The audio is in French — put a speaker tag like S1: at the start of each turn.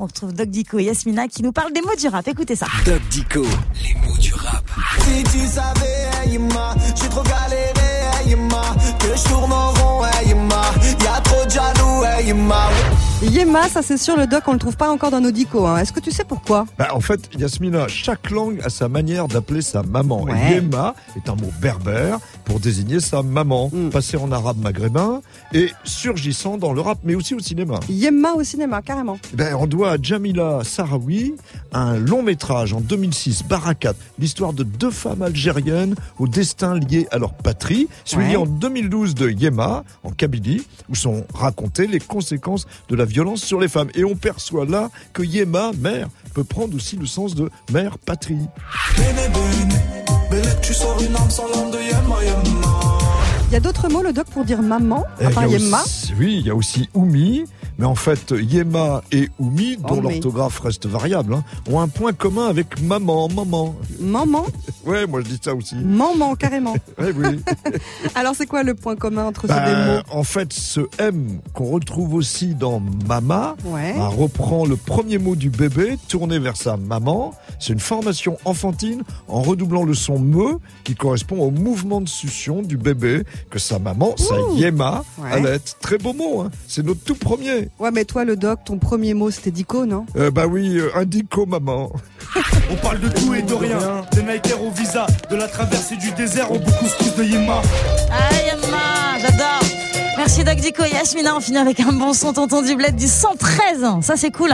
S1: On retrouve Doc Dico et Yasmina qui nous parlent des mots du rap. Écoutez ça.
S2: Doc Dico, les mots du rap.
S3: Si tu savais,
S4: Yema, ça c'est sûr, le doc, on le trouve pas encore dans nos dicos. Hein. Est-ce que tu sais pourquoi?
S5: Bah, en fait, Yasmina, chaque langue a sa manière d'appeler sa maman.
S4: Ouais.
S5: Et Yema est un mot berbère pour désigner sa maman,
S4: Mm.
S5: passé en arabe maghrébin et surgissant dans le rap, mais aussi au cinéma.
S4: Yema au cinéma, carrément.
S5: Eh Ben, on doit à Jamila Sarawi un long métrage en 2006, Barakat, l'histoire de deux femmes algériennes au destin lié à leur patrie, suivi
S4: Ouais.
S5: en 2012 de Yema, en Kabylie, où sont racontées les conséquences de la violence sur les femmes. Et on perçoit là que Yema, mère, peut prendre aussi le sens de mère patrie.
S4: Il y a d'autres mots, le doc, pour dire maman, à part
S5: a
S4: Yema.
S5: aussi- oui, il y a aussi Oumi, mais en fait, Yema et Oumi, dont
S4: Oh,
S5: l'orthographe reste variable, hein, ont un point commun avec maman, maman.
S4: Maman,
S5: Ouais, moi je dis ça aussi.
S4: maman, carrément.
S5: Ouais, oui.
S4: Alors c'est quoi le point commun entre ces deux mots?
S5: en fait, ce M qu'on retrouve aussi dans Mama
S4: Ouais.
S5: bah, reprend le premier mot du bébé tourné vers sa maman. C'est une formation enfantine en redoublant le son me qui correspond au mouvement de succion du bébé que sa maman, sa. Yema,
S4: Ouais.
S5: allait. Très beau mot, hein. c'est notre tout premier.
S4: Ouais, mais toi, le doc, ton premier mot, c'était dico, non?
S5: Euh, bah oui, euh, indico maman.
S6: On parle de tout et de rien. Des Nikers au visa, de la traversée du désert au beaucoup couscous de Yema.
S1: Ah, Yasmina, j'adore. Merci Doc Dico et Yasmina. On finit avec un bon son tonton du bled du 113. Ça, c'est cool.